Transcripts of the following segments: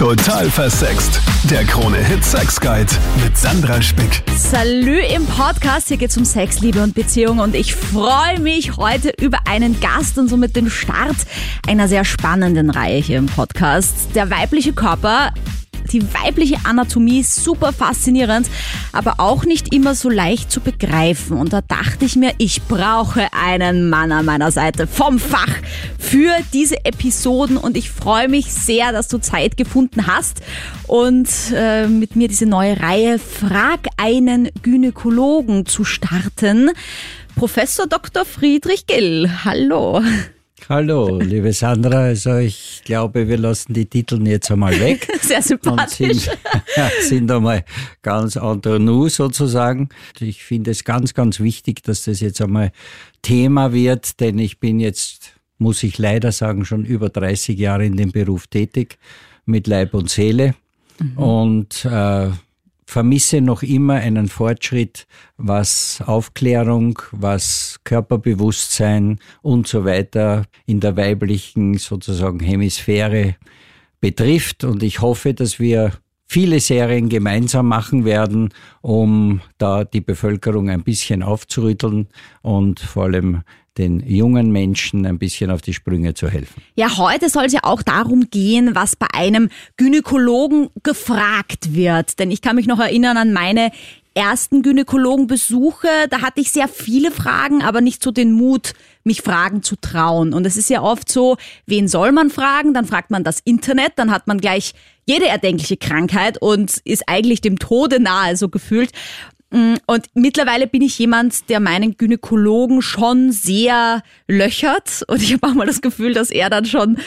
Total versext. Der Krone-Hit Sex Guide mit Sandra Spick. Salü im Podcast. Hier geht's um Sex, Liebe und Beziehung. Und ich freue mich heute über einen Gast und somit den Start einer sehr spannenden Reihe hier im Podcast. Der weibliche Körper die weibliche Anatomie super faszinierend, aber auch nicht immer so leicht zu begreifen. Und da dachte ich mir, ich brauche einen Mann an meiner Seite vom Fach für diese Episoden und ich freue mich sehr, dass du Zeit gefunden hast und äh, mit mir diese neue Reihe Frag einen Gynäkologen zu starten. Professor Dr. Friedrich Gill, hallo. Hallo, liebe Sandra. Also ich glaube, wir lassen die Titel jetzt einmal weg. Sehr sympathisch. Und sind, sind einmal ganz entre nous sozusagen. Ich finde es ganz, ganz wichtig, dass das jetzt einmal Thema wird, denn ich bin jetzt, muss ich leider sagen, schon über 30 Jahre in dem Beruf tätig, mit Leib und Seele. Mhm. Und äh, vermisse noch immer einen Fortschritt, was Aufklärung, was Körperbewusstsein und so weiter in der weiblichen sozusagen Hemisphäre betrifft. Und ich hoffe, dass wir viele Serien gemeinsam machen werden, um da die Bevölkerung ein bisschen aufzurütteln und vor allem den jungen Menschen ein bisschen auf die Sprünge zu helfen. Ja, heute soll es ja auch darum gehen, was bei einem Gynäkologen gefragt wird. Denn ich kann mich noch erinnern an meine ersten Gynäkologenbesuche. Da hatte ich sehr viele Fragen, aber nicht so den Mut, mich Fragen zu trauen. Und es ist ja oft so, wen soll man fragen? Dann fragt man das Internet, dann hat man gleich jede erdenkliche Krankheit und ist eigentlich dem Tode nahe, so gefühlt. Mm, und mittlerweile bin ich jemand, der meinen Gynäkologen schon sehr löchert. Und ich habe auch mal das Gefühl, dass er dann schon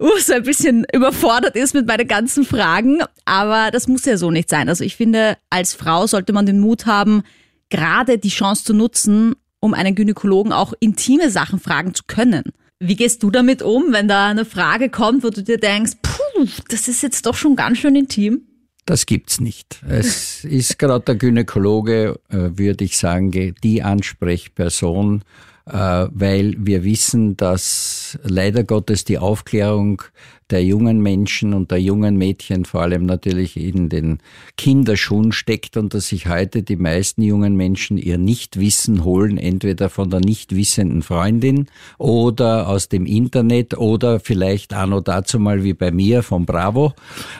uh, so ein bisschen überfordert ist mit meinen ganzen Fragen. Aber das muss ja so nicht sein. Also ich finde, als Frau sollte man den Mut haben, gerade die Chance zu nutzen, um einen Gynäkologen auch intime Sachen fragen zu können. Wie gehst du damit um, wenn da eine Frage kommt, wo du dir denkst, puh, das ist jetzt doch schon ganz schön intim? Das gibt's nicht. Es ist gerade der Gynäkologe, äh, würde ich sagen, die Ansprechperson, äh, weil wir wissen, dass leider Gottes die Aufklärung der jungen Menschen und der jungen Mädchen vor allem natürlich in den Kinderschuhen steckt und dass sich heute die meisten jungen Menschen ihr Nichtwissen holen, entweder von der nicht wissenden Freundin oder aus dem Internet oder vielleicht auch noch dazu mal wie bei mir von Bravo.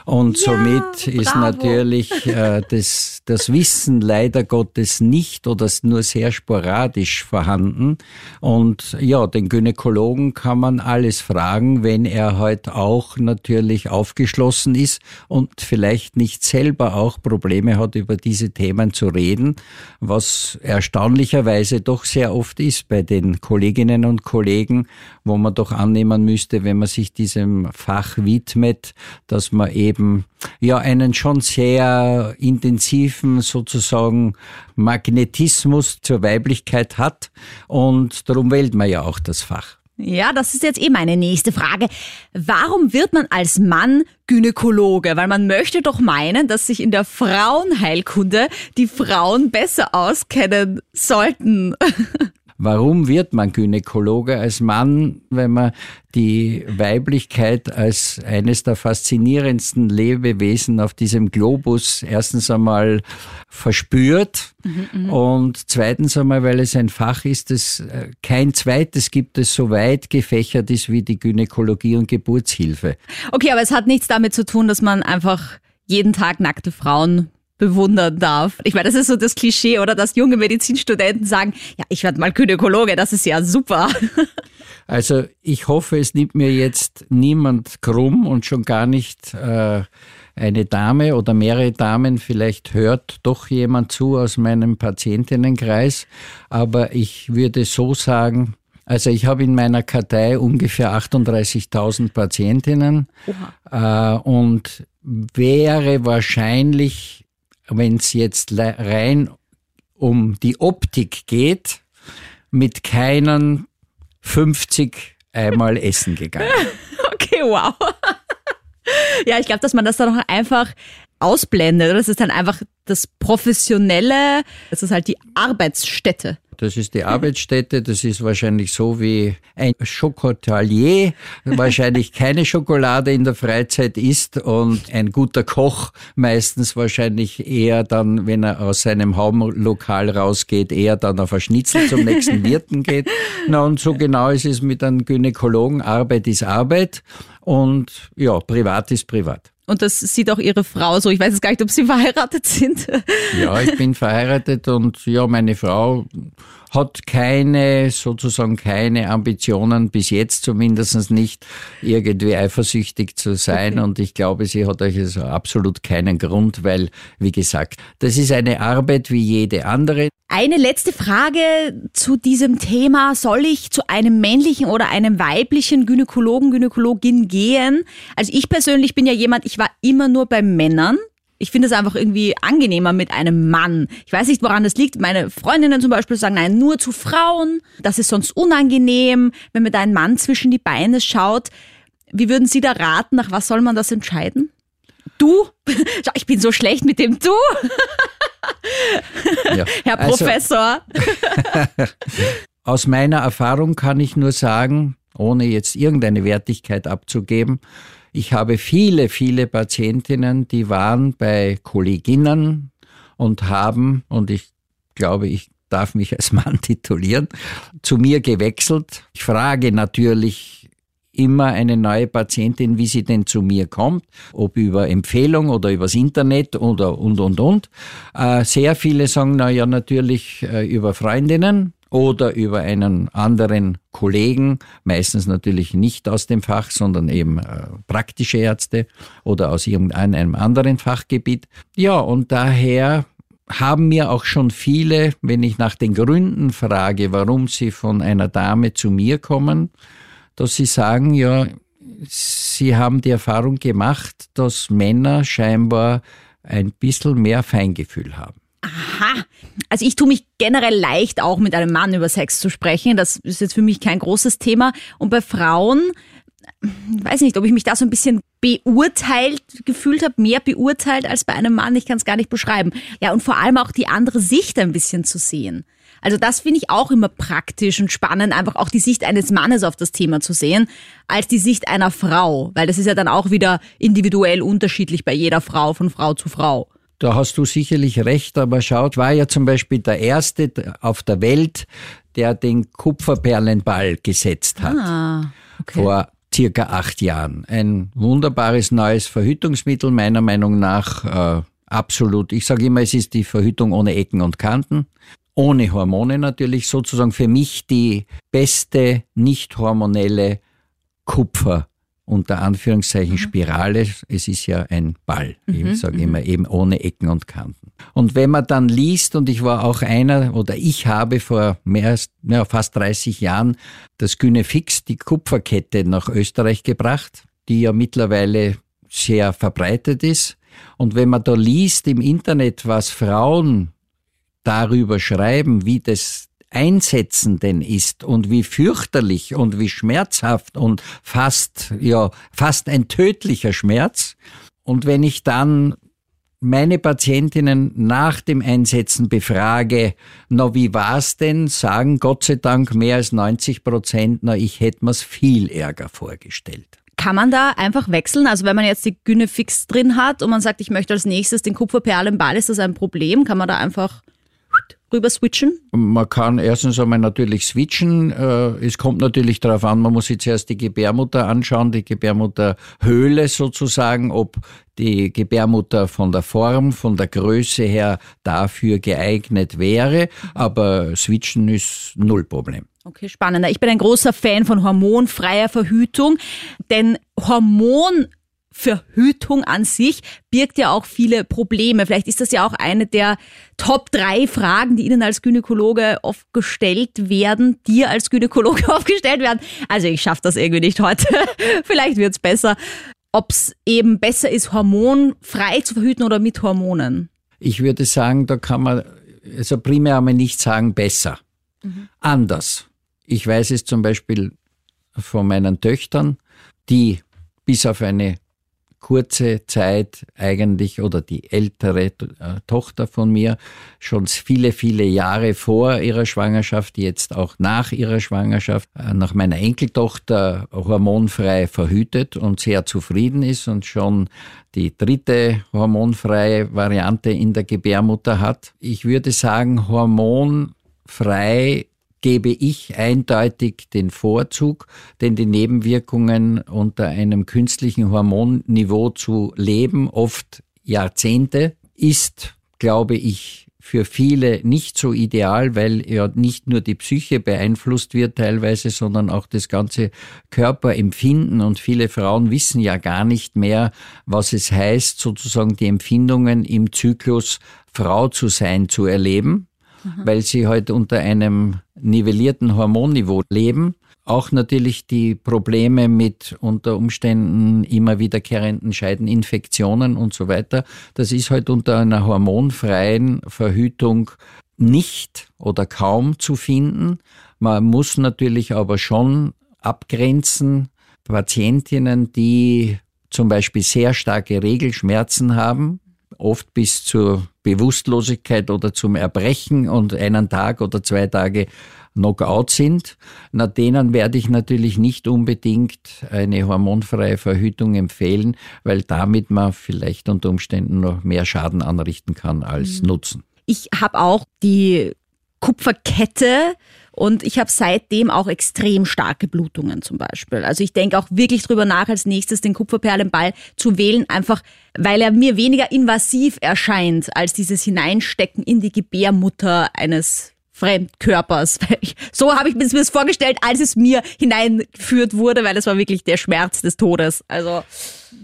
Und ja, somit ist Bravo. natürlich äh, das, das Wissen leider Gottes nicht oder nur sehr sporadisch vorhanden. Und ja, den Gynäkologen kann man alles fragen, wenn er halt auch auch natürlich aufgeschlossen ist und vielleicht nicht selber auch Probleme hat, über diese Themen zu reden, was erstaunlicherweise doch sehr oft ist bei den Kolleginnen und Kollegen, wo man doch annehmen müsste, wenn man sich diesem Fach widmet, dass man eben ja einen schon sehr intensiven sozusagen Magnetismus zur Weiblichkeit hat und darum wählt man ja auch das Fach. Ja, das ist jetzt eh meine nächste Frage. Warum wird man als Mann Gynäkologe? Weil man möchte doch meinen, dass sich in der Frauenheilkunde die Frauen besser auskennen sollten. Warum wird man Gynäkologe als Mann, wenn man die Weiblichkeit als eines der faszinierendsten Lebewesen auf diesem Globus erstens einmal verspürt mhm, mhm. und zweitens einmal, weil es ein Fach ist, das äh, kein zweites gibt, das so weit gefächert ist wie die Gynäkologie und Geburtshilfe. Okay, aber es hat nichts damit zu tun, dass man einfach jeden Tag nackte Frauen bewundern darf. Ich meine, das ist so das Klischee, oder? Dass junge Medizinstudenten sagen, ja, ich werde mal Gynäkologe, das ist ja super. Also ich hoffe, es nimmt mir jetzt niemand krumm und schon gar nicht äh, eine Dame oder mehrere Damen, vielleicht hört doch jemand zu aus meinem Patientinnenkreis, aber ich würde so sagen, also ich habe in meiner Kartei ungefähr 38.000 Patientinnen. Äh, und wäre wahrscheinlich wenn es jetzt rein um die Optik geht, mit keinen 50 einmal essen gegangen. Okay, wow. Ja, ich glaube, dass man das dann auch einfach ausblendet. Das ist dann einfach das Professionelle, das ist halt die Arbeitsstätte. Das ist die Arbeitsstätte. Das ist wahrscheinlich so wie ein Schokotalier wahrscheinlich keine Schokolade in der Freizeit isst und ein guter Koch meistens wahrscheinlich eher dann, wenn er aus seinem Haubenlokal rausgeht, eher dann auf ein Schnitzel zum nächsten Wirten geht. Na, und so genau ist es mit einem Gynäkologen. Arbeit ist Arbeit und ja, privat ist privat. Und das sieht auch Ihre Frau so. Ich weiß jetzt gar nicht, ob Sie verheiratet sind. Ja, ich bin verheiratet und ja, meine Frau hat keine, sozusagen keine Ambitionen, bis jetzt zumindest nicht, irgendwie eifersüchtig zu sein. Okay. Und ich glaube, sie hat euch also absolut keinen Grund, weil, wie gesagt, das ist eine Arbeit wie jede andere. Eine letzte Frage zu diesem Thema. Soll ich zu einem männlichen oder einem weiblichen Gynäkologen, Gynäkologin gehen? Also ich persönlich bin ja jemand, ich war immer nur bei Männern. Ich finde es einfach irgendwie angenehmer mit einem Mann. Ich weiß nicht, woran das liegt. Meine Freundinnen zum Beispiel sagen, nein, nur zu Frauen. Das ist sonst unangenehm, wenn mir da ein Mann zwischen die Beine schaut. Wie würden Sie da raten? Nach was soll man das entscheiden? Du? Ich bin so schlecht mit dem Du. Ja, Herr also, Professor. aus meiner Erfahrung kann ich nur sagen, ohne jetzt irgendeine Wertigkeit abzugeben, ich habe viele, viele Patientinnen, die waren bei Kolleginnen und haben, und ich glaube, ich darf mich als Mann titulieren, zu mir gewechselt. Ich frage natürlich immer eine neue Patientin, wie sie denn zu mir kommt, ob über Empfehlung oder übers Internet oder und und und. Äh, sehr viele sagen, na ja, natürlich äh, über Freundinnen oder über einen anderen Kollegen, meistens natürlich nicht aus dem Fach, sondern eben äh, praktische Ärzte oder aus irgendeinem anderen Fachgebiet. Ja, und daher haben mir auch schon viele, wenn ich nach den Gründen frage, warum sie von einer Dame zu mir kommen, dass sie sagen, ja, sie haben die Erfahrung gemacht, dass Männer scheinbar ein bisschen mehr Feingefühl haben. Aha. Also ich tue mich generell leicht, auch mit einem Mann über Sex zu sprechen. Das ist jetzt für mich kein großes Thema. Und bei Frauen, ich weiß nicht, ob ich mich da so ein bisschen beurteilt gefühlt habe, mehr beurteilt als bei einem Mann. Ich kann es gar nicht beschreiben. Ja, und vor allem auch die andere Sicht ein bisschen zu sehen. Also das finde ich auch immer praktisch und spannend, einfach auch die Sicht eines Mannes auf das Thema zu sehen, als die Sicht einer Frau, weil das ist ja dann auch wieder individuell unterschiedlich bei jeder Frau, von Frau zu Frau. Da hast du sicherlich recht, aber schaut, war ja zum Beispiel der erste auf der Welt, der den Kupferperlenball gesetzt hat. Ah, okay. Vor circa acht Jahren. Ein wunderbares neues Verhütungsmittel, meiner Meinung nach. Äh, absolut. Ich sage immer, es ist die Verhütung ohne Ecken und Kanten. Ohne Hormone natürlich, sozusagen für mich die beste nicht hormonelle Kupfer unter Anführungszeichen mhm. Spirale. Es ist ja ein Ball. Mhm. Ich sage mhm. immer eben ohne Ecken und Kanten. Und wenn man dann liest, und ich war auch einer, oder ich habe vor mehr als ja, fast 30 Jahren das Gynefix, die Kupferkette, nach Österreich gebracht, die ja mittlerweile sehr verbreitet ist. Und wenn man da liest im Internet, was Frauen darüber schreiben, wie das Einsetzen denn ist und wie fürchterlich und wie schmerzhaft und fast, ja, fast ein tödlicher Schmerz. Und wenn ich dann meine Patientinnen nach dem Einsetzen befrage, na wie war's denn, sagen Gott sei Dank mehr als 90 Prozent, na ich hätte mir's viel ärger vorgestellt. Kann man da einfach wechseln? Also wenn man jetzt die Güne fix drin hat und man sagt, ich möchte als nächstes den Kupferperlenball, ist das ein Problem? Kann man da einfach rüber switchen? Man kann erstens einmal natürlich switchen. Äh, es kommt natürlich darauf an, man muss sich zuerst die Gebärmutter anschauen, die Gebärmutterhöhle sozusagen, ob die Gebärmutter von der Form, von der Größe her dafür geeignet wäre. Aber switchen ist null Problem. Okay, spannend. Ich bin ein großer Fan von hormonfreier Verhütung, denn Hormon Verhütung an sich birgt ja auch viele Probleme. Vielleicht ist das ja auch eine der Top drei Fragen, die Ihnen als Gynäkologe oft gestellt werden, dir als Gynäkologe oft gestellt werden. Also ich schaffe das irgendwie nicht heute. Vielleicht wird's besser. Ob es eben besser ist, hormonfrei zu verhüten oder mit Hormonen? Ich würde sagen, da kann man also primär einmal nicht sagen besser. Mhm. Anders. Ich weiß es zum Beispiel von meinen Töchtern, die bis auf eine kurze Zeit eigentlich oder die ältere äh, Tochter von mir schon viele, viele Jahre vor ihrer Schwangerschaft, jetzt auch nach ihrer Schwangerschaft, äh, nach meiner Enkeltochter hormonfrei verhütet und sehr zufrieden ist und schon die dritte hormonfreie Variante in der Gebärmutter hat. Ich würde sagen, hormonfrei gebe ich eindeutig den Vorzug, denn die Nebenwirkungen unter einem künstlichen Hormonniveau zu leben, oft Jahrzehnte, ist, glaube ich, für viele nicht so ideal, weil ja nicht nur die Psyche beeinflusst wird teilweise, sondern auch das ganze Körperempfinden. Und viele Frauen wissen ja gar nicht mehr, was es heißt, sozusagen die Empfindungen im Zyklus Frau zu sein, zu erleben mhm. weil sie halt unter einem nivellierten Hormonniveau leben. Auch natürlich die Probleme mit unter Umständen immer wiederkehrenden Scheideninfektionen und so weiter. Das ist halt unter einer hormonfreien Verhütung nicht oder kaum zu finden. Man muss natürlich aber schon abgrenzen, Patientinnen, die zum Beispiel sehr starke Regelschmerzen haben, oft bis zur Bewusstlosigkeit oder zum Erbrechen und einen Tag oder zwei Tage Knockout sind, na denen werde ich natürlich nicht unbedingt eine hormonfreie Verhütung empfehlen, weil damit man vielleicht unter Umständen noch mehr Schaden anrichten kann als mhm. Nutzen. Ich habe auch die Kupferkette und ich habe seitdem auch extrem starke Blutungen zum Beispiel. Also ich denke auch wirklich drüber nach, als nächstes den Kupferperlenball zu wählen, einfach weil er mir weniger invasiv erscheint als dieses Hineinstecken in die Gebärmutter eines Fremdkörpers. So habe ich mir das vorgestellt, als es mir hineingeführt wurde, weil es war wirklich der Schmerz des Todes. Also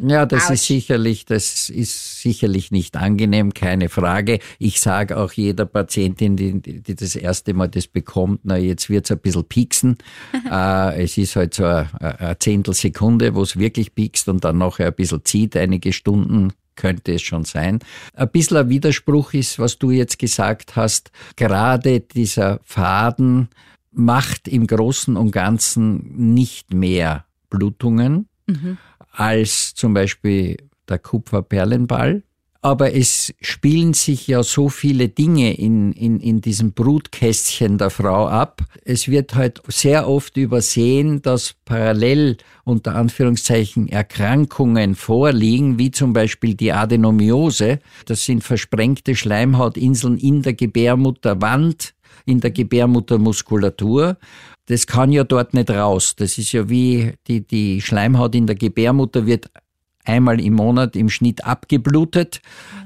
ja, das ouch. ist sicherlich, das ist sicherlich nicht angenehm, keine Frage. Ich sage auch jeder Patientin, die, die das erste Mal das bekommt, na jetzt wird's ein bisschen pieksen. äh, es ist halt so eine, eine Zehntelsekunde, wo es wirklich piekst und dann nachher ein bisschen zieht, einige Stunden könnte es schon sein. Ein bisschen ein Widerspruch ist, was du jetzt gesagt hast. Gerade dieser Faden macht im Großen und Ganzen nicht mehr Blutungen mhm. als zum Beispiel der Kupferperlenball aber es spielen sich ja so viele Dinge in, in, in diesem Brutkästchen der Frau ab. Es wird halt sehr oft übersehen, dass parallel unter Anführungszeichen Erkrankungen vorliegen, wie zum Beispiel die Adenomiose. Das sind versprengte Schleimhautinseln in der Gebärmutterwand, in der Gebärmuttermuskulatur. Das kann ja dort nicht raus. Das ist ja wie die, die Schleimhaut in der Gebärmutter wird einmal im Monat im Schnitt abgeblutet,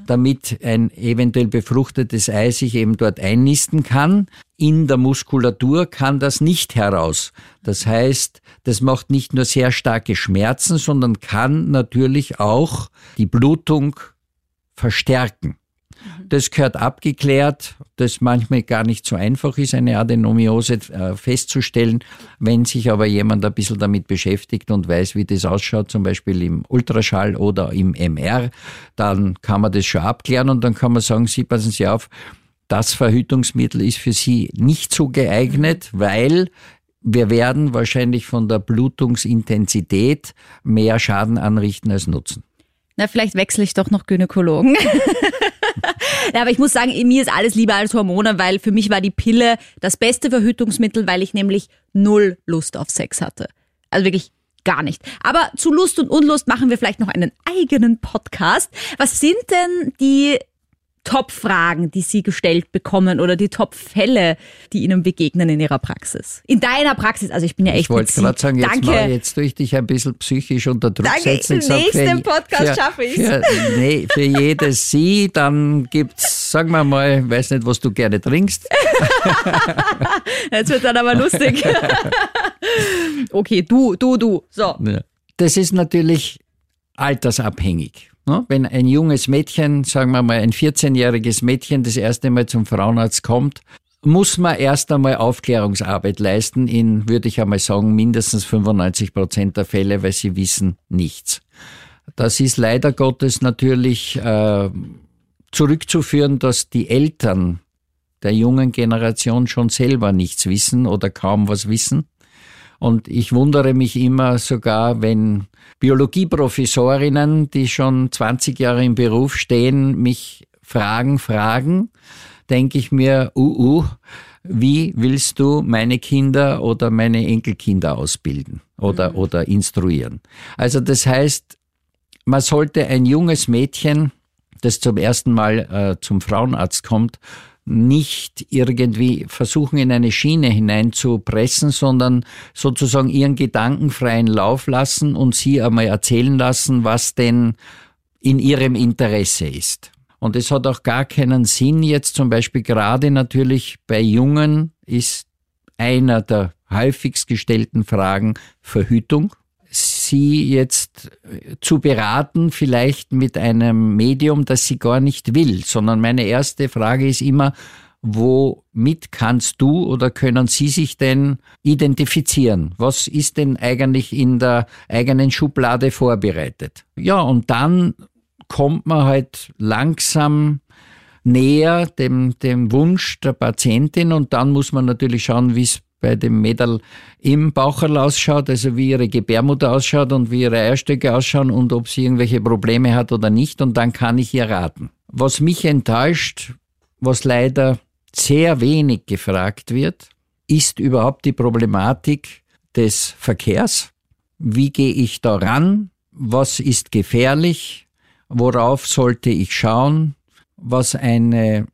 damit ein eventuell befruchtetes Ei sich eben dort einnisten kann. In der Muskulatur kann das nicht heraus. Das heißt, das macht nicht nur sehr starke Schmerzen, sondern kann natürlich auch die Blutung verstärken. Das gehört abgeklärt, das manchmal gar nicht so einfach ist, eine Adenomiose äh, festzustellen. Wenn sich aber jemand ein bisschen damit beschäftigt und weiß, wie das ausschaut, zum Beispiel im Ultraschall oder im MR, dann kann man das schon abklären und dann kann man sagen, Sie passen Sie auf, das Verhütungsmittel ist für Sie nicht so geeignet, weil wir werden wahrscheinlich von der Blutungsintensität mehr Schaden anrichten als nutzen. Na, vielleicht wechsle ich doch noch Gynäkologen. ja, aber ich muss sagen, mir ist alles lieber als Hormone, weil für mich war die Pille das beste Verhütungsmittel, weil ich nämlich null Lust auf Sex hatte. Also wirklich gar nicht. Aber zu Lust und Unlust machen wir vielleicht noch einen eigenen Podcast. Was sind denn die Top-Fragen, die Sie gestellt bekommen oder die Top-Fälle, die Ihnen begegnen in Ihrer Praxis? In deiner Praxis, also ich bin ja echt Ich wollte gerade sagen, jetzt, Danke. Mal, jetzt tue ich dich ein bisschen psychisch unter Druck Danke. setzen. Im nächsten Podcast für, schaffe ich es. Nee, für jedes Sie, dann gibt's, sagen wir mal, weiß nicht, was du gerne trinkst. jetzt wird dann aber lustig. okay, du, du, du. So. Das ist natürlich altersabhängig. Ne? Wenn ein junges Mädchen, sagen wir mal ein 14-jähriges Mädchen, das erste Mal zum Frauenarzt kommt, muss man erst einmal Aufklärungsarbeit leisten in, würde ich einmal sagen, mindestens 95 Prozent der Fälle, weil sie wissen nichts. Das ist leider Gottes natürlich äh, zurückzuführen, dass die Eltern der jungen Generation schon selber nichts wissen oder kaum was wissen Und ich wundere mich immer sogar, wenn Biologieprofessorinnen, die schon 20 Jahre im Beruf stehen, mich fragen, fragen, denke ich mir, uh, uh, wie willst du meine Kinder oder meine Enkelkinder ausbilden oder, mhm. oder instruieren? Also das heißt, man sollte ein junges Mädchen, das zum ersten Mal äh, zum Frauenarzt kommt, nicht irgendwie versuchen, in eine Schiene hineinzupressen, sondern sozusagen ihren Gedanken freien Lauf lassen und sie einmal erzählen lassen, was denn in ihrem Interesse ist. Und es hat auch gar keinen Sinn, jetzt zum Beispiel gerade natürlich bei Jungen ist einer der häufigst gestellten Fragen Verhütung. Sie jetzt zu beraten, vielleicht mit einem Medium, das sie gar nicht will, sondern meine erste Frage ist immer, womit kannst du oder können Sie sich denn identifizieren? Was ist denn eigentlich in der eigenen Schublade vorbereitet? Ja, und dann kommt man halt langsam näher dem, dem Wunsch der Patientin und dann muss man natürlich schauen, wie es bei dem Mädel im Baucherl ausschaut, also wie ihre Gebärmutter ausschaut und wie ihre Eierstöcke ausschauen und ob sie irgendwelche Probleme hat oder nicht und dann kann ich ihr raten. Was mich enttäuscht, was leider sehr wenig gefragt wird, ist überhaupt die Problematik des Verkehrs. Wie gehe ich da ran? Was ist gefährlich? Worauf sollte ich schauen? Was eine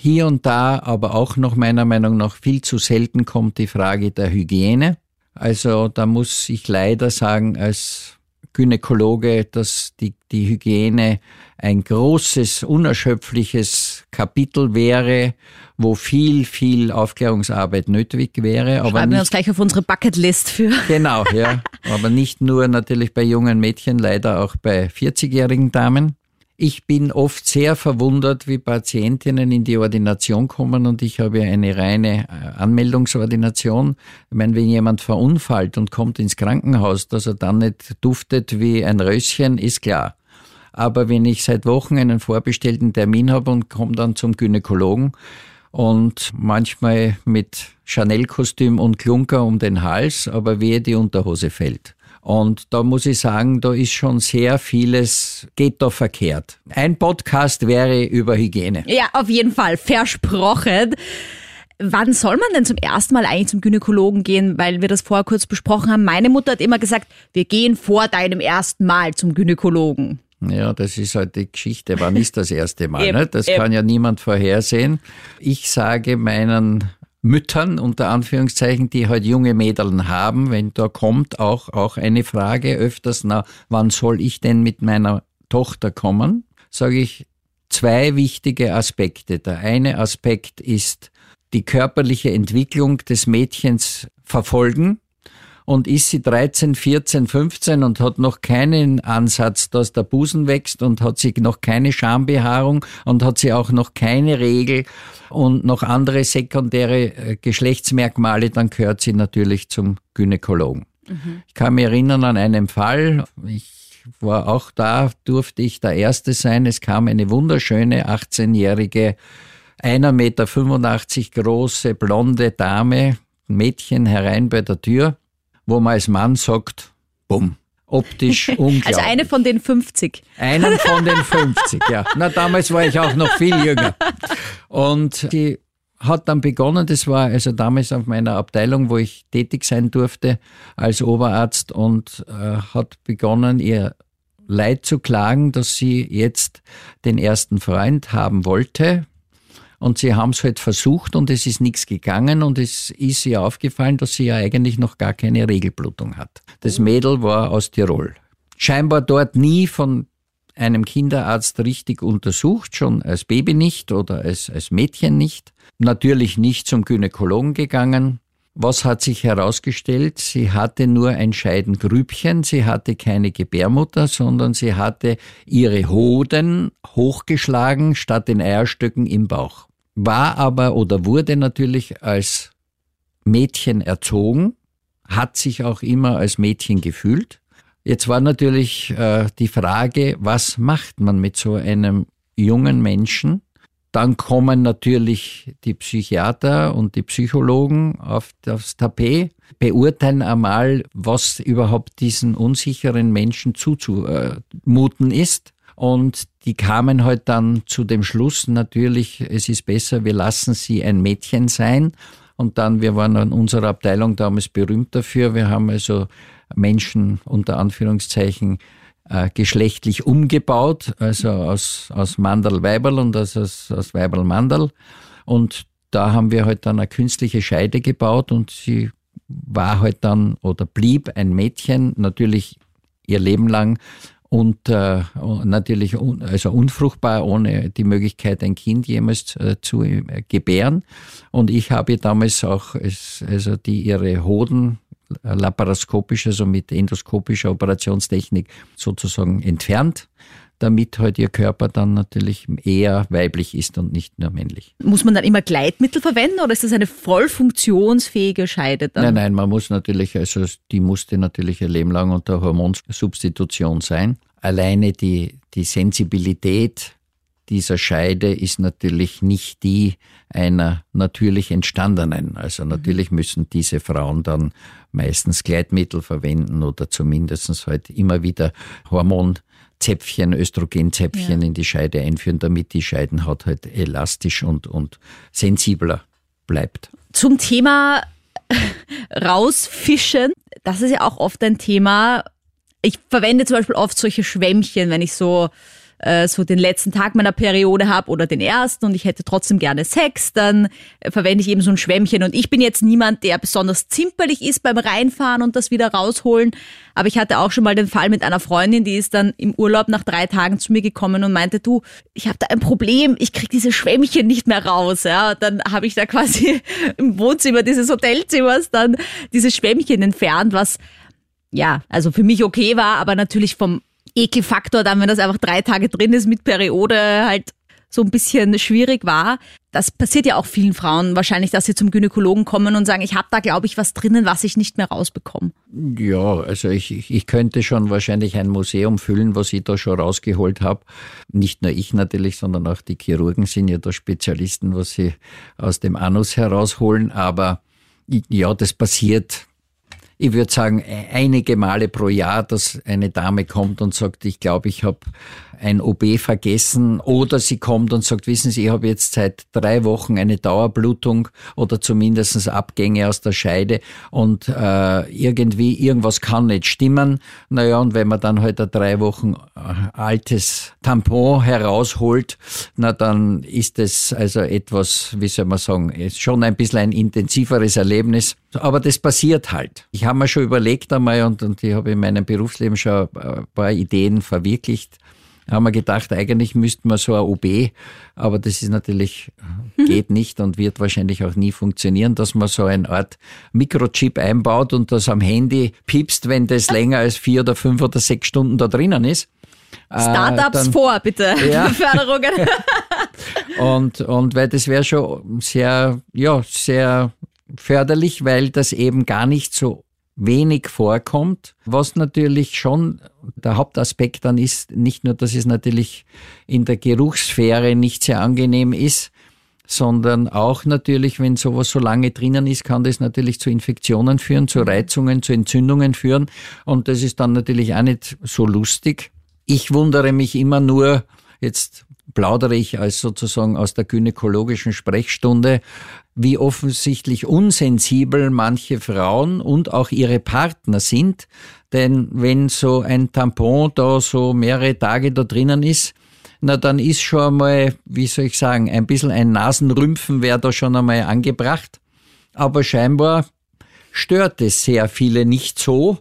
hier und da, aber auch noch meiner Meinung nach viel zu selten kommt, die Frage der Hygiene. Also da muss ich leider sagen, als Gynäkologe, dass die, die Hygiene ein großes, unerschöpfliches Kapitel wäre, wo viel, viel Aufklärungsarbeit nötig wäre. Schreiben aber nicht, wir uns gleich auf unsere Bucketlist für. Genau, ja. aber nicht nur natürlich bei jungen Mädchen, leider auch bei 40-jährigen Damen. Ich bin oft sehr verwundert, wie Patientinnen in die Ordination kommen und ich habe ja eine reine äh, Anmeldungsordination. Ich meine, wenn jemand verunfallt und kommt ins Krankenhaus, dass er dann nicht duftet wie ein Röschen, ist klar. Aber wenn ich seit Wochen einen vorbestellten Termin habe und komme dann zum Gynäkologen und manchmal mit Chanel-Kostüm und Klunker um den Hals, aber wehe die Unterhose fällt. Und da muss ich sagen, da ist schon sehr vieles, geht da verkehrt. Ein Podcast wäre über Hygiene. Ja, auf jeden Fall, versprochen. Wann soll man denn zum ersten Mal eigentlich zum Gynäkologen gehen? Weil wir das vorher kurz besprochen haben. Meine Mutter hat immer gesagt, wir gehen vor deinem ersten Mal zum Gynäkologen. Ja, das ist halt die Geschichte. Wann ist das erste Mal? eben, ne? Das eben. kann ja niemand vorhersehen. Ich sage meinen Müttern unter Anführungszeichen, die halt junge Mädeln haben, wenn da kommt auch, auch eine Frage öfters, na, wann soll ich denn mit meiner Tochter kommen? Sage ich zwei wichtige Aspekte. Der eine Aspekt ist die körperliche Entwicklung des Mädchens verfolgen und ist sie 13, 14, 15 und hat noch keinen Ansatz, dass der Busen wächst und hat sie noch keine Schambehaarung und hat sie auch noch keine Regel und noch andere sekundäre äh, Geschlechtsmerkmale, dann gehört sie natürlich zum Gynäkologen. Mhm. Ich kann mich erinnern an einen Fall, ich war auch da, durfte ich der Erste sein. Es kam eine wunderschöne 18-jährige, 1,85 Meter große, blonde Dame, Mädchen herein bei der Tür wo man als Mann sagt, bumm. Optisch unglaublich. Also eine von den 50. Einen von den 50, ja. Na, damals war ich auch noch viel jünger. Und die hat dann begonnen, das war also damals auf meiner Abteilung, wo ich tätig sein durfte als Oberarzt und äh, hat begonnen, ihr Leid zu klagen, dass sie jetzt den ersten Freund haben wollte, und sie haben es halt versucht und es ist nichts gegangen und es ist ihr aufgefallen, dass sie ja eigentlich noch gar keine Regelblutung hat. Das Mädel war aus Tirol. Scheinbar dort nie von einem Kinderarzt richtig untersucht, schon als Baby nicht oder als, als Mädchen nicht. Natürlich nicht zum Gynäkologen gegangen. Was hat sich herausgestellt? Sie hatte nur ein Scheidengrübchen, sie hatte keine Gebärmutter, sondern sie hatte ihre Hoden hochgeschlagen statt den Eierstöcken im Bauch war aber oder wurde natürlich als Mädchen erzogen, hat sich auch immer als Mädchen gefühlt. Jetzt war natürlich äh, die Frage, was macht man mit so einem jungen Menschen, dann kommen natürlich die Psychiater und die Psychologen auf, aufs Tapet, beurteilen einmal, was überhaupt diesen unsicheren Menschen zuzumuten ist. Und die kamen halt dann zu dem Schluss, natürlich, es ist besser, wir lassen sie ein Mädchen sein. Und dann, wir waren in unserer Abteilung damals berühmt dafür. Wir haben also Menschen unter Anführungszeichen äh, geschlechtlich umgebaut, also aus, aus Mandel Weiberl und aus, aus, aus Weiberl Mandel. Und da haben wir halt dann eine künstliche Scheide gebaut und sie war halt dann oder blieb ein Mädchen, natürlich ihr Leben lang und äh, natürlich un, also unfruchtbar, ohne die Möglichkeit, ein Kind jemals äh, zu äh, gebären. Und ich habe damals auch es, also die ihre Hoden laparoskopisch, also mit endoskopischer Operationstechnik sozusagen entfernt, damit halt ihr Körper dann natürlich eher weiblich ist und nicht nur männlich. Muss man dann immer Gleitmittel verwenden oder ist das eine voll funktionsfähige Scheide dann? Nein, nein, man muss natürlich, also die musste natürlich ein Leben lang unter Hormonsubstitution sein. Alleine die, die Sensibilität dieser Scheide ist natürlich nicht die einer natürlich entstandenen. Also natürlich müssen diese Frauen dann meistens Gleitmittel verwenden oder zumindest halt immer wieder Hormonzäpfchen, Östrogenzäpfchen ja. in die Scheide einführen, damit die Scheidenhaut halt elastisch und, und sensibler bleibt. Zum Thema rausfischen, das ist ja auch oft ein Thema. Ich verwende zum Beispiel oft solche Schwämmchen, wenn ich so äh, so den letzten Tag meiner Periode habe oder den ersten und ich hätte trotzdem gerne Sex, dann äh, verwende ich eben so ein Schwämmchen. Und ich bin jetzt niemand, der besonders zimperlich ist beim Reinfahren und das wieder rausholen. Aber ich hatte auch schon mal den Fall mit einer Freundin, die ist dann im Urlaub nach drei Tagen zu mir gekommen und meinte, du, ich habe da ein Problem, ich krieg diese Schwämmchen nicht mehr raus. Ja, dann habe ich da quasi im Wohnzimmer dieses Hotelzimmers dann diese Schwämmchen entfernt, was ja, also für mich okay war, aber natürlich vom Ekelfaktor dann, wenn das einfach drei Tage drin ist mit Periode, halt so ein bisschen schwierig war. Das passiert ja auch vielen Frauen wahrscheinlich, dass sie zum Gynäkologen kommen und sagen, ich habe da, glaube ich, was drinnen, was ich nicht mehr rausbekomme. Ja, also ich, ich könnte schon wahrscheinlich ein Museum füllen, was ich da schon rausgeholt habe. Nicht nur ich natürlich, sondern auch die Chirurgen sind ja da Spezialisten, was sie aus dem Anus herausholen. Aber ja, das passiert ich würde sagen, e-, einige Male pro Jahr, dass eine Dame kommt und sagt, ich glaube, ich habe ein OB vergessen oder sie kommt und sagt, wissen Sie, ich habe jetzt seit drei Wochen eine Dauerblutung oder zumindest Abgänge aus der Scheide und äh, irgendwie irgendwas kann nicht stimmen. Naja, und wenn man dann halt ein drei Wochen äh, altes Tampon herausholt, na dann ist es also etwas, wie soll man sagen, ist schon ein bisschen ein intensiveres Erlebnis. Aber das passiert halt. Ich habe mir schon überlegt einmal und, und ich habe in meinem Berufsleben schon ein paar Ideen verwirklicht haben wir gedacht, eigentlich müssten wir so ein OB, aber das ist natürlich, geht nicht und wird wahrscheinlich auch nie funktionieren, dass man so eine Art Mikrochip einbaut und das am Handy piepst, wenn das länger als vier oder fünf oder sechs Stunden da drinnen ist. Startups äh, vor, bitte. Ja. Förderungen. und, und weil das wäre schon sehr, ja, sehr förderlich, weil das eben gar nicht so wenig vorkommt. Was natürlich schon der Hauptaspekt dann ist, nicht nur, dass es natürlich in der Geruchssphäre nicht sehr angenehm ist, sondern auch natürlich, wenn sowas so lange drinnen ist, kann das natürlich zu Infektionen führen, zu Reizungen, zu Entzündungen führen. Und das ist dann natürlich auch nicht so lustig. Ich wundere mich immer nur, jetzt plaudere ich als sozusagen aus der gynäkologischen Sprechstunde, wie offensichtlich unsensibel manche Frauen und auch ihre Partner sind. Denn wenn so ein Tampon da so mehrere Tage da drinnen ist, na dann ist schon einmal, wie soll ich sagen, ein bisschen ein Nasenrümpfen wäre da schon einmal angebracht. Aber scheinbar stört es sehr viele nicht so.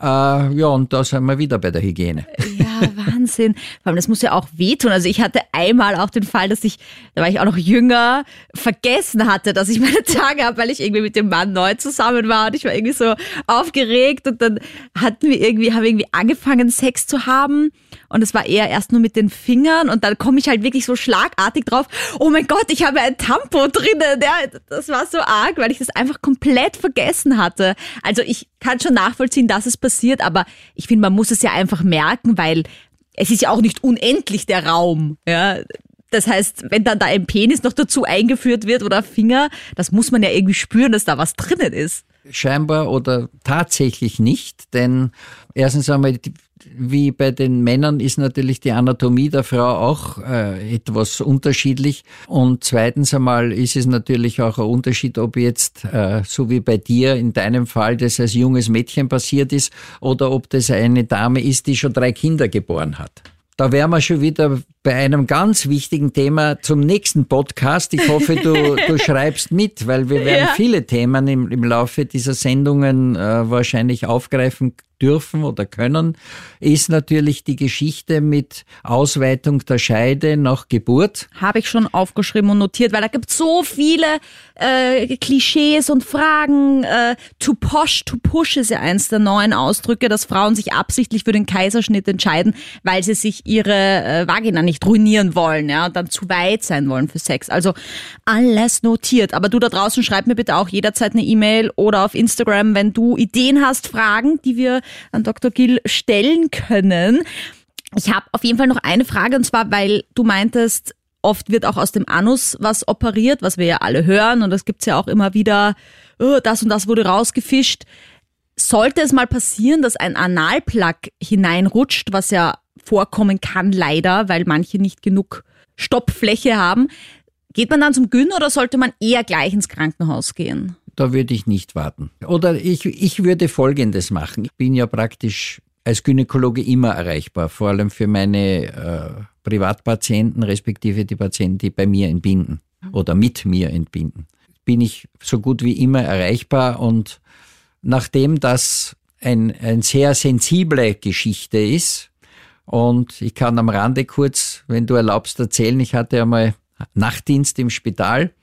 Äh, ja, und da sind wir wieder bei der Hygiene. Ja, Wahnsinn. Vor allem, das muss ja auch wehtun. Also ich hatte einmal auch den Fall, dass ich, da war ich auch noch jünger, vergessen hatte, dass ich meine Tage habe, weil ich irgendwie mit dem Mann neu zusammen war und ich war irgendwie so aufgeregt und dann hatten wir irgendwie, haben wir irgendwie angefangen, Sex zu haben und es war eher erst nur mit den Fingern und dann komme ich halt wirklich so schlagartig drauf, oh mein Gott, ich habe ein Tampo drinnen. Ja, das war so arg, weil ich das einfach komplett vergessen hatte. Also ich kann schon nachvollziehen, dass es passiert, aber ich finde, man muss es ja einfach merken, weil es ist ja auch nicht unendlich der Raum. Ja, Das heißt, wenn dann da ein Penis noch dazu eingeführt wird oder Finger, das muss man ja irgendwie spüren, dass da was drinnen ist. Scheinbar oder tatsächlich nicht, denn erstens einmal, wie bei den Männern ist natürlich die Anatomie der Frau auch äh, etwas unterschiedlich. Und zweitens einmal ist es natürlich auch ein Unterschied, ob jetzt, äh, so wie bei dir in deinem Fall, das als junges Mädchen passiert ist oder ob das eine Dame ist, die schon drei Kinder geboren hat. Da wären wir schon wieder bei einem ganz wichtigen Thema zum nächsten Podcast. Ich hoffe, du, du schreibst mit, weil wir werden ja. viele Themen im, im Laufe dieser Sendungen äh, wahrscheinlich aufgreifen dürfen oder können, ist natürlich die Geschichte mit Ausweitung der Scheide nach Geburt. Habe ich schon aufgeschrieben und notiert, weil da gibt so viele äh, Klischees und Fragen. Äh, to posh, to push ist ja eins der neuen Ausdrücke, dass Frauen sich absichtlich für den Kaiserschnitt entscheiden, weil sie sich ihre äh, Vagina nicht ruinieren wollen, ja, und dann zu weit sein wollen für Sex. Also alles notiert. Aber du da draußen schreib mir bitte auch jederzeit eine E-Mail oder auf Instagram, wenn du Ideen hast, Fragen, die wir an Dr. Gill stellen können. Ich habe auf jeden Fall noch eine Frage und zwar, weil du meintest, oft wird auch aus dem Anus was operiert, was wir ja alle hören und es gibt ja auch immer wieder, oh, das und das wurde rausgefischt. Sollte es mal passieren, dass ein Analplug hineinrutscht, was ja vorkommen kann leider, weil manche nicht genug Stopffläche haben, geht man dann zum Gyn oder sollte man eher gleich ins Krankenhaus gehen? Da würde ich nicht warten. Oder ich, ich würde Folgendes machen. Ich bin ja praktisch als Gynäkologe immer erreichbar, vor allem für meine äh, Privatpatienten, respektive die Patienten, die bei mir entbinden oder mit mir entbinden. Bin ich so gut wie immer erreichbar und nachdem das ein, ein sehr sensible Geschichte ist und ich kann am Rande kurz, wenn du erlaubst, erzählen, ich hatte einmal Nachtdienst im Spital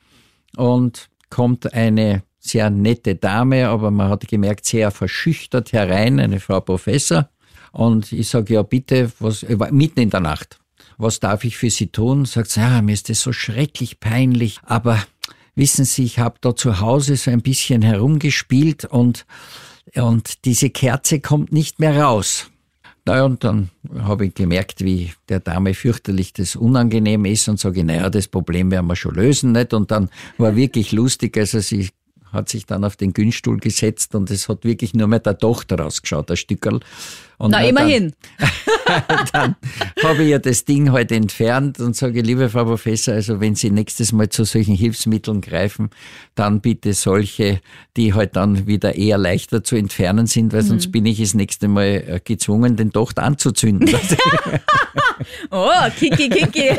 und kommt eine sehr nette Dame, aber man hat gemerkt, sehr verschüchtert herein, eine Frau Professor. Und ich sage, ja bitte, was, mitten in der Nacht, was darf ich für Sie tun? Sagt sie, ja, mir ist das so schrecklich peinlich, aber wissen Sie, ich habe da zu Hause so ein bisschen herumgespielt und, und diese Kerze kommt nicht mehr raus. Naja, und dann habe ich gemerkt, wie der Dame fürchterlich das unangenehm ist und sage, naja, das Problem werden wir schon lösen, nicht? Und dann war wirklich lustig, also sie hat sich dann auf den Günststuhl gesetzt und es hat wirklich nur mehr der Tochter rausgeschaut, ein Stückerl. Und Na, immerhin. Dann, dann habe ich ja das Ding heute halt entfernt und sage, liebe Frau Professor, also wenn Sie nächstes Mal zu solchen Hilfsmitteln greifen, dann bitte solche, die halt dann wieder eher leichter zu entfernen sind, weil mhm. sonst bin ich das nächste Mal äh, gezwungen, den Docht anzuzünden. oh, kiki, kiki.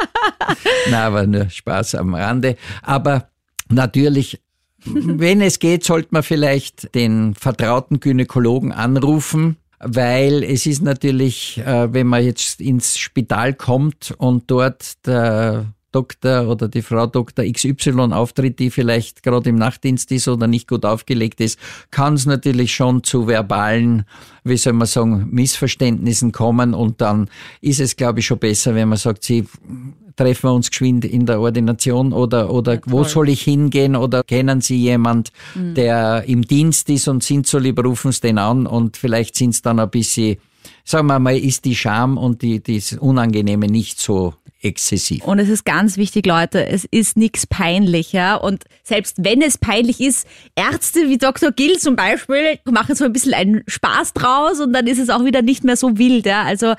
Na, aber nur Spaß am Rande. Aber natürlich wenn es geht, sollte man vielleicht den vertrauten Gynäkologen anrufen, weil es ist natürlich, äh, wenn man jetzt ins Spital kommt und dort der Doktor oder die Frau Doktor XY auftritt, die vielleicht gerade im Nachtdienst ist oder nicht gut aufgelegt ist, kann es natürlich schon zu verbalen, wie soll man sagen, Missverständnissen kommen und dann ist es, glaube ich, schon besser, wenn man sagt, sie treffen wir uns geschwind in der Ordination oder, oder ja, wo soll ich hingehen oder kennen Sie jemand, mhm. der im Dienst ist und sind so lieb, rufen Sie den an und vielleicht sind es dann ein bisschen, sagen wir mal, ist die Scham und die, das Unangenehme nicht so exzessiv. Und es ist ganz wichtig, Leute, es ist nichts peinlicher. Und selbst wenn es peinlich ist, Ärzte wie Dr. Gill zum Beispiel machen so ein bisschen einen Spaß draus und dann ist es auch wieder nicht mehr so wild. Ja? Also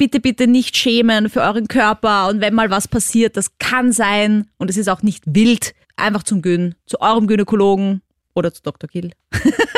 bitte, bitte nicht schämen für euren Körper. Und wenn mal was passiert, das kann sein und es ist auch nicht wild, einfach zum Gyn, zu eurem Gynäkologen oder zu Dr. Gill.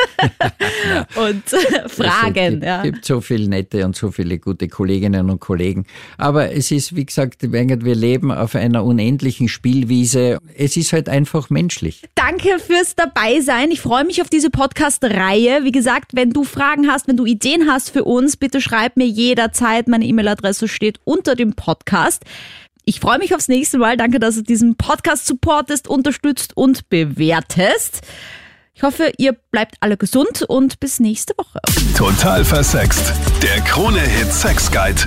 Und äh, Fragen. Es gibt, gibt so viele nette und so viele gute Kolleginnen und Kollegen. Aber es ist, wie gesagt, wir leben auf einer unendlichen Spielwiese. Es ist halt einfach menschlich. Danke fürs Dabeisein. Ich freue mich auf diese Podcast-Reihe. Wie gesagt, wenn du Fragen hast, wenn du Ideen hast für uns, bitte schreib mir jederzeit. Meine E-Mail-Adresse steht unter dem Podcast. Ich freue mich aufs nächste Mal. Danke, dass du diesen Podcast supportest, unterstützt und bewertest. Ich hoffe, ihr bleibt alle gesund und bis nächste Woche. Total versext. Der Krone-Hit Sex Guide.